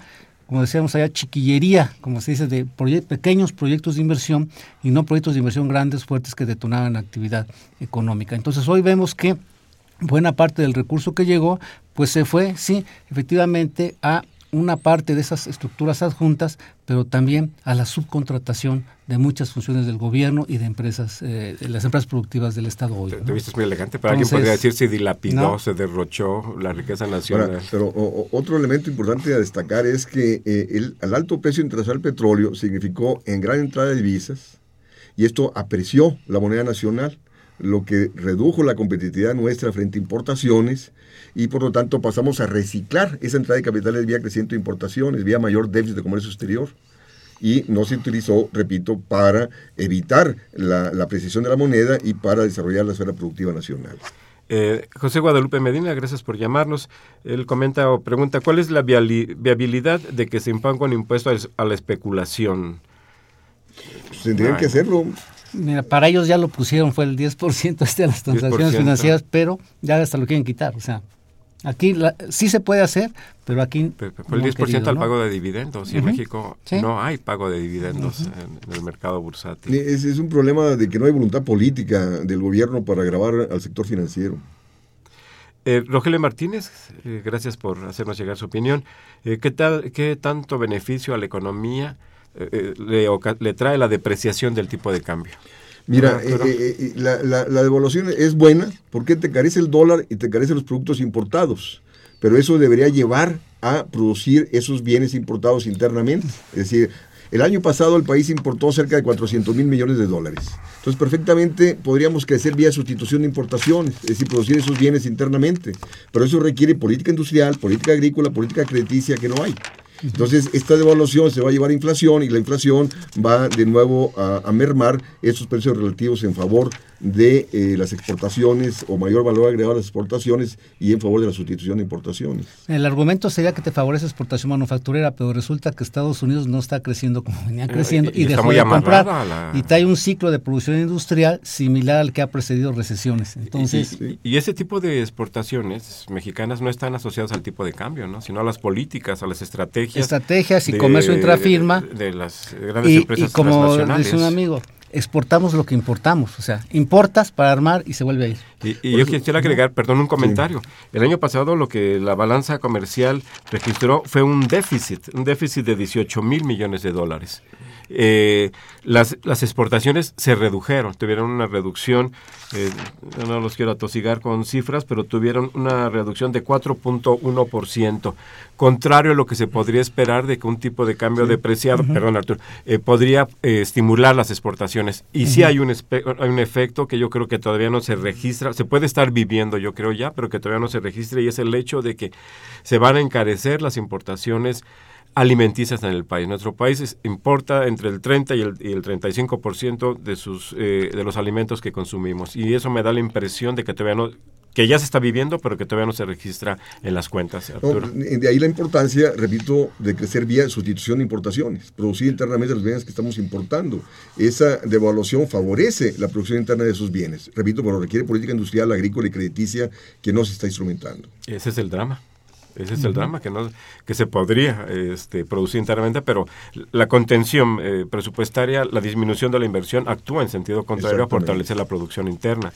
como decíamos allá, chiquillería, como se dice, de pequeños proyectos de inversión y no proyectos de inversión grandes, fuertes que detonaban actividad económica. Entonces hoy vemos que buena parte del recurso que llegó, pues se fue, sí, efectivamente, a una parte de esas estructuras adjuntas, pero también a la subcontratación de muchas funciones del gobierno y de empresas, eh, de las empresas productivas del Estado hoy. Te, ¿no? te viste muy elegante, pero alguien Entonces, podría decir se dilapidó, no. se derrochó la riqueza Ahora, nacional. pero o- otro elemento importante a destacar es que eh, el, al alto precio internacional del petróleo significó en gran entrada de divisas y esto apreció la moneda nacional, lo que redujo la competitividad nuestra frente a importaciones y por lo tanto pasamos a reciclar esa entrada de capitales vía creciente de importaciones, vía mayor déficit de comercio exterior y no se utilizó, repito, para evitar la, la apreciación de la moneda y para desarrollar la esfera productiva nacional. Eh, José Guadalupe Medina, gracias por llamarnos. Él comenta o pregunta, ¿cuál es la viabilidad de que se imponga un impuesto a la- a la especulación? Pues tendrían Ay. que hacerlo. Mira, para ellos ya lo pusieron, fue el 10% este de las transacciones 10%. financieras, pero ya hasta lo quieren quitar. O sea, aquí la- sí se puede hacer, pero aquí. Pe- pe- Fue el no han 10% querido, al ¿no? pago de dividendos y en Ujú. México Sí. no hay pago de dividendos en, en el mercado bursátil. Es, es un problema de que no hay voluntad política del gobierno para grabar al sector financiero. Eh, Rogelio Martínez, eh, gracias por hacernos llegar su opinión. Eh, ¿qué, tal, ¿Qué tanto beneficio a la economía eh, le, trae la depreciación del tipo de cambio? Mira, pero- eh, eh, la, la- la devaluación es buena porque te carece el dólar y te carecen los productos importados. Pero eso debería llevar a producir esos bienes importados internamente. Es decir, el año pasado el país importó cerca de 400 mil millones de dólares. Entonces, perfectamente podríamos crecer vía sustitución de importaciones, es decir, producir esos bienes internamente. Pero eso requiere política industrial, política agrícola, política crediticia que no hay. Entonces, esta devaluación se va a llevar a inflación y la inflación va de nuevo a, a mermar esos precios relativos en favor de eh, las exportaciones o mayor valor agregado a las exportaciones y en favor de la sustitución de importaciones. El argumento sería que te favorece exportación manufacturera, pero resulta que Estados Unidos no está creciendo como venía Eh, creciendo y y, dejó de comprar. la- Y trae un ciclo de producción industrial similar al que ha precedido recesiones. Entonces, y, y ese tipo de exportaciones mexicanas no están asociadas al tipo de cambio, ¿no? sino a las políticas, a las estrategias. estrategias y de- comercio intrafirma. De, de las grandes y, empresas y como dice un amigo, exportamos lo que importamos. O sea, importas para armar y se vuelve a ir. Y, y yo quisiera agregar, perdón, un comentario. El año pasado lo que la balanza comercial registró fue un déficit, un déficit de 18 mil millones de dólares. Eh, las, las exportaciones se redujeron, tuvieron una reducción, eh, no los quiero atosigar con cifras, pero tuvieron una reducción de 4.1%, contrario a lo que se podría esperar de que un tipo de cambio depreciado, perdón Arturo, eh, podría eh, estimular las exportaciones. Y sí hay un, hay un efecto que yo creo que todavía no se registra, se puede estar viviendo yo creo ya, pero que todavía no se registra y es el hecho de que se van a encarecer las importaciones alimenticias en el país. Nuestro país es- importa entre el 30 y el, y el 35% de sus eh, de los alimentos que consumimos y eso me da la impresión de que todavía no que ya se está viviendo, pero que todavía no se registra en las cuentas, No, de ahí la importancia, repito, de crecer vía sustitución de importaciones, producir internamente los bienes que estamos importando. Esa devaluación favorece la producción interna de esos bienes, repito, pero requiere política industrial, agrícola y crediticia que no se está instrumentando. Ese es el drama. Ese es el drama que no que se podría este, producir internamente, pero la contención eh, presupuestaria, la disminución de la inversión actúa en sentido contrario a fortalecer la producción interna.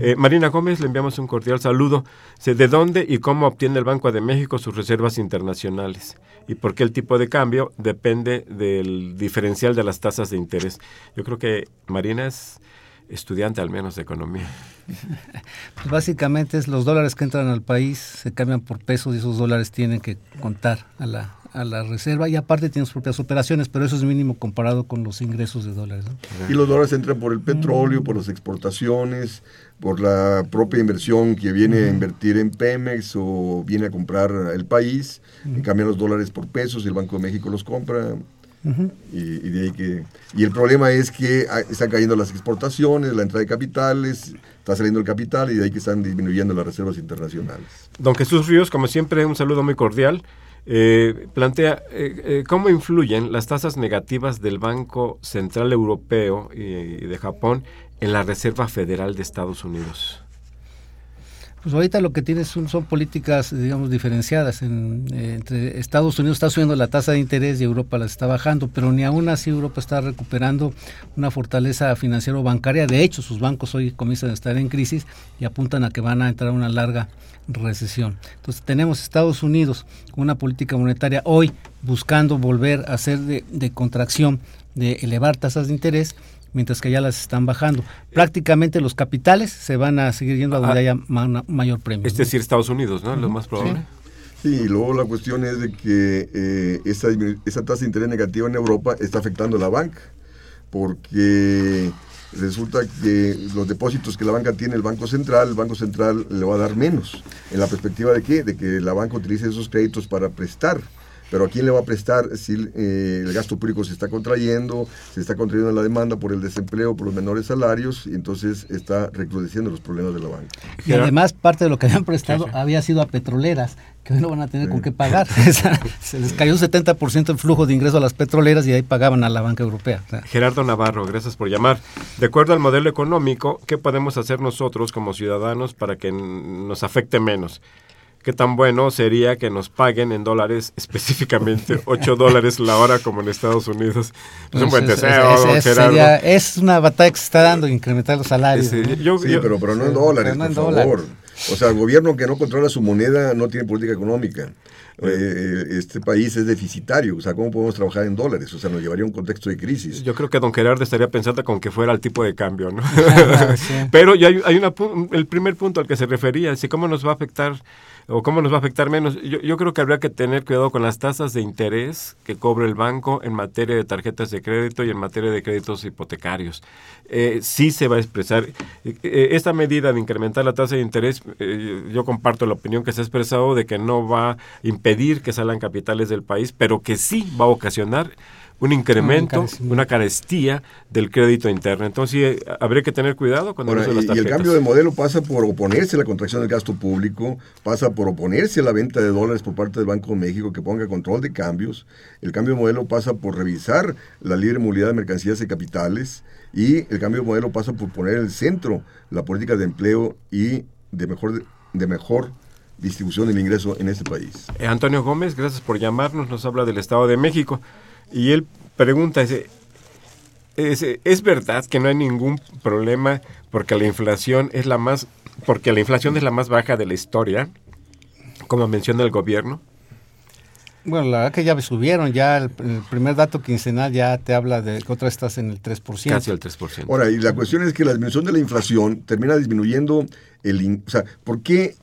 Eh, Marina Gómez, le enviamos un cordial saludo. ¿De dónde y cómo obtiene el Banco de México sus reservas internacionales? ¿Y por qué el tipo de cambio depende del diferencial de las tasas de interés? Yo creo que Marina es estudiante al menos de economía. Pues básicamente es los dólares que entran al país se cambian por pesos y esos dólares tienen que contar a la, a la reserva y aparte tienen sus propias operaciones, pero eso es mínimo comparado con los ingresos de dólares. ¿no? Y los dólares entran por el petróleo, por las exportaciones, por la propia inversión que viene a invertir en Pemex o viene a comprar el país, y cambian los dólares por pesos y el Banco de México los compra. Y, y de ahí que, y el problema es que ah, están cayendo las exportaciones, la entrada de capitales, está saliendo el capital y de ahí que están disminuyendo las reservas internacionales. Don Jesús Ríos, como siempre, un saludo muy cordial. Eh, plantea eh, eh, cómo influyen las tasas negativas del Banco Central Europeo y, y de Japón en la Reserva Federal de Estados Unidos. Pues ahorita lo que tienes son, políticas, digamos, diferenciadas. En, eh, entre Estados Unidos está subiendo la tasa de interés y Europa la está bajando, pero ni aún así Europa está recuperando una fortaleza financiera o bancaria. De hecho, sus bancos hoy comienzan a estar en crisis y apuntan a que van a entrar a una larga recesión. Entonces tenemos Estados Unidos con una política monetaria hoy buscando volver a hacer de, de contracción, de elevar tasas de interés mientras que ya las están bajando. Prácticamente los capitales se van a seguir yendo a donde Ah. haya ma- mayor premio. Es ¿no? decir, Estados Unidos, ¿no? Lo más probable. Sí, y luego la cuestión es de que eh, esa, esa tasa de interés negativa en Europa está afectando a la banca, porque resulta que los depósitos que la banca tiene, el Banco Central, el Banco Central le va a dar menos. ¿En la perspectiva de qué? De que la banca utilice esos créditos para prestar. Pero ¿a quién le va a prestar si eh, el gasto público se está contrayendo, se está contrayendo la demanda por el desempleo, por los menores salarios, y entonces está recrudeciendo los problemas de la banca? Y además parte de lo que habían prestado había sido a petroleras, que hoy no van a tener con qué pagar. Se les cayó un 70% el flujo de ingreso a las petroleras y ahí pagaban a la banca europea. Gerardo Navarro, gracias por llamar. De acuerdo al modelo económico, ¿qué podemos hacer nosotros como ciudadanos para que nos afecte menos? ¿Qué tan bueno sería que nos paguen en dólares, específicamente 8 dólares la hora como en Estados Unidos? Es un buen pues, deseo, es- es- Gerardo. sería- es una batalla que se está dando, incrementar los salarios. Ese- ¿no? yo- Sí, yo- pero, pero no en dólares, pero no por favor. O sea, el gobierno que no controla su moneda no tiene política económica. Eh, este país es deficitario. O sea, ¿cómo podemos trabajar en dólares? O sea, nos llevaría a un contexto de crisis. Yo creo que don Gerardo estaría pensando con que fuera el tipo de cambio, ¿no? Sí. Pero ya hay, hay una, el primer punto al que se refería, si cómo nos va a afectar o cómo nos va a afectar menos. Yo, yo creo que habría que tener cuidado con las tasas de interés que cobre el banco en materia de tarjetas de crédito y en materia de créditos hipotecarios. Eh, sí se va a expresar. eh, eh, esta medida de incrementar la tasa de interés, eh, yo comparto la opinión que se ha expresado de que no va a impedir que salgan capitales del país, pero que sí va a ocasionar un incremento, encarecimiento. una carestía del crédito interno. Entonces, sí, habría que tener cuidado cuando Ahora, las y, y el tarjetas. cambio de modelo pasa por oponerse a la contracción del gasto público, pasa por oponerse a la venta de dólares por parte del Banco de México que ponga control de cambios. El cambio de modelo pasa por revisar la libre movilidad de mercancías y capitales y el cambio de modelo pasa por poner en el centro la política de empleo y de mejor, de mejor distribución del ingreso en este país. Eh, Antonio Gómez, gracias por llamarnos, nos habla del Estado de México. Y él pregunta, dice, ¿es, ¿es verdad que no hay ningún problema porque la inflación es la más, porque la inflación es la más baja de la historia, como menciona el gobierno? Bueno, la verdad que ya subieron, ya el, el primer dato quincenal ya te habla de que otra estás en el 3%. Casi el 3%. Ahora, y la cuestión es que la disminución de la inflación termina disminuyendo el... O sea, ¿por qué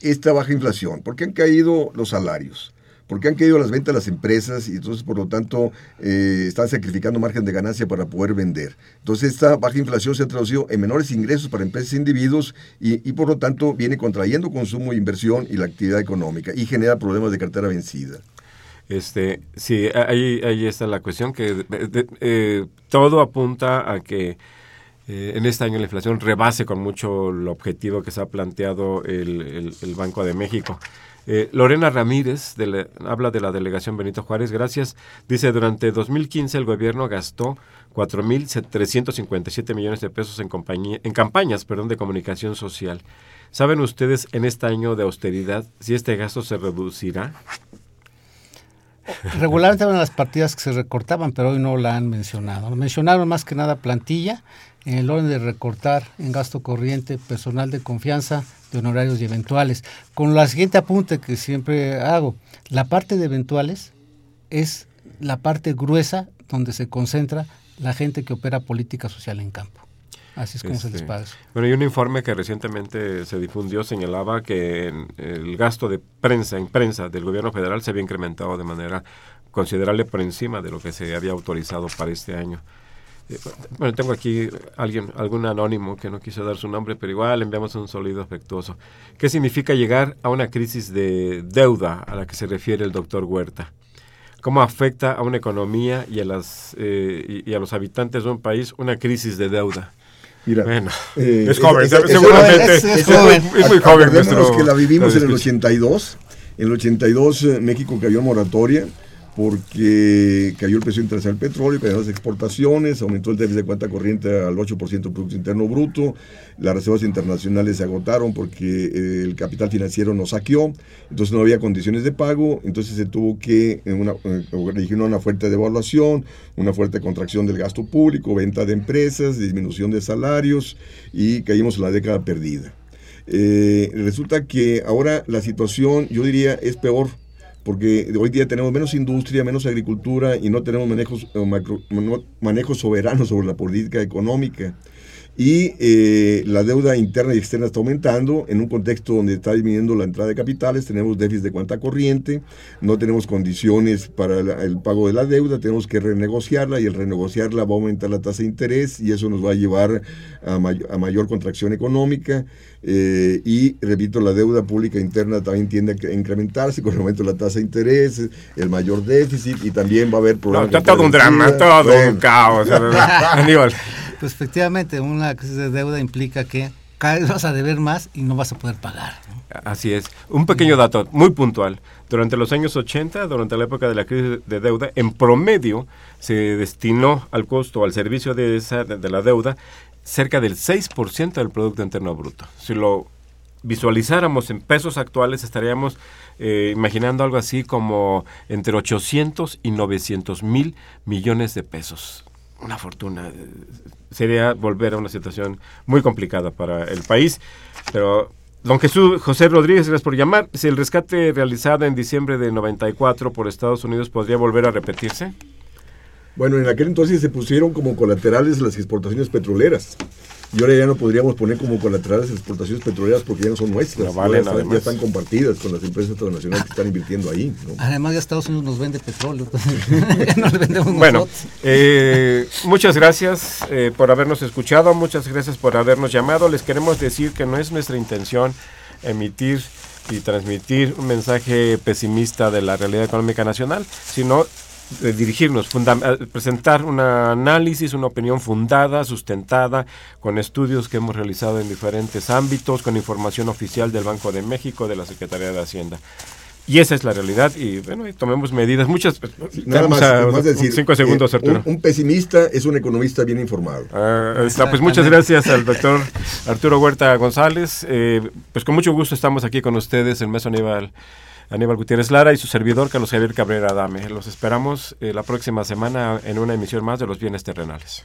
esta baja inflación? ¿Por qué han caído los salarios? ¿Por qué han caído las ventas de las empresas y entonces, por lo tanto, eh, están sacrificando margen de ganancia para poder vender? Entonces, esta baja inflación se ha traducido en menores ingresos para empresas e individuos y, por lo tanto, viene contrayendo consumo, inversión y la actividad económica y genera problemas de cartera vencida. Este, sí, ahí, ahí está la cuestión, que eh, todo apunta a que eh, en este año la inflación rebase con mucho el objetivo que se ha planteado el Banco de México. Eh, Lorena Ramírez habla de la delegación Benito Juárez, gracias. Dice, durante 2015 el gobierno gastó 4.357 millones de pesos en, compañía, en campañas perdón, de comunicación social. ¿Saben ustedes en este año de austeridad si este gasto se reducirá? Regularmente eran las partidas que se recortaban, pero hoy no la han mencionado. Mencionaron más que nada plantilla, en el orden de recortar en gasto corriente, personal de confianza, de honorarios y eventuales. Con la siguiente apunte que siempre hago, la parte de eventuales es la parte gruesa donde se concentra la gente que opera política social en campo. Así es como se les Este, paga. Bueno, y un informe que recientemente se difundió señalaba que el gasto de prensa en prensa del gobierno federal se había incrementado de manera considerable por encima de lo que se había autorizado para este año. Bueno, tengo aquí alguien, algún anónimo que no quiso dar su nombre, pero igual enviamos un sólido afectuoso. ¿Qué significa llegar a una crisis de deuda a la que se refiere el doctor Huerta? cómo afecta a una economía y a, las, eh, y, y a los habitantes de un país una crisis de deuda. Mira, Bueno, eh, es joven, seguramente. es- es muy- joven. es muy joven nuestro- que la vivimos en el nuestro- 82. En el 82 eh, México cayó en moratoria porque cayó el precio internacional del petróleo, cayeron las exportaciones, aumentó el déficit de cuenta corriente al 8% del Producto Interno Bruto, las reservas internacionales se agotaron porque eh, el capital financiero nos saqueó, entonces no había condiciones de pago, entonces se tuvo que eh, una, eh, una fuerte devaluación, una fuerte contracción del gasto público, venta de empresas, disminución de salarios y caímos en la década perdida. Resulta que ahora la situación, yo diría, es peor, porque hoy día tenemos menos industria, menos agricultura y no tenemos manejos, eh, macro- no- manejos soberanos sobre la política económica. Y eh, la deuda interna y externa está aumentando en un contexto donde está disminuyendo la entrada de capitales, tenemos déficit de cuenta corriente, no tenemos condiciones para el pago de la deuda, tenemos que renegociarla y el renegociarla va a aumentar la tasa de interés y eso nos va a llevar a, may- a mayor contracción económica. eh, y repito, la deuda pública interna también tiende a cre- incrementarse con el aumento de la tasa de interés, el mayor déficit y también va a haber No, problemas. está todo un drama, todo un caos. Aníbal. Pues efectivamente, una crisis de deuda implica que cada vez vas a deber más y no vas a poder pagar. ¿no? Así es. Un pequeño dato muy puntual. Durante los años 80, durante la época de la crisis de deuda, en promedio se destinó al costo, al servicio de, esa, de, de la deuda, cerca del 6% del Producto Interno Bruto. Si lo visualizáramos en pesos actuales, estaríamos eh, imaginando algo así como entre 800 y 900 mil millones de pesos. Una fortuna. Sería volver a una situación muy complicada para el país. Pero, don Jesús José Rodríguez, gracias por llamar. Si el rescate realizado en diciembre de 94 por Estados Unidos podría volver a repetirse. Bueno, en aquel entonces se pusieron como colaterales las exportaciones petroleras. Y ahora ya no podríamos poner como colaterales las exportaciones petroleras porque ya no son nuestras. No valen, ya, están, además. ya están compartidas con las empresas transnacionales que están invirtiendo ahí. ¿no? Además, ya Estados Unidos nos vende petróleo, ya vendemos Bueno, eh, muchas gracias eh, por habernos escuchado, muchas gracias por habernos llamado. Les queremos decir que no es nuestra intención emitir y transmitir un mensaje pesimista de la realidad económica nacional, sino dirigirnos, a presentar un análisis, una opinión fundada, sustentada, con estudios que hemos realizado en diferentes ámbitos, con información oficial del Banco de México, de la Secretaría de Hacienda. Y esa es la realidad y bueno, y tomemos medidas. Muchas. Nada Tenemos más, a- más decir, cinco segundos, eh, Arturo. un, un pesimista es un economista bien informado. Ah, está. Pues muchas gracias al doctor Arturo Huerta González. Eh, pues con mucho gusto estamos aquí con ustedes, el maestro Aníbal, Aníbal Gutiérrez Lara y su servidor Carlos Javier Cabrera Adame. Los esperamos eh, la próxima semana en una emisión más de Los Bienes Terrenales.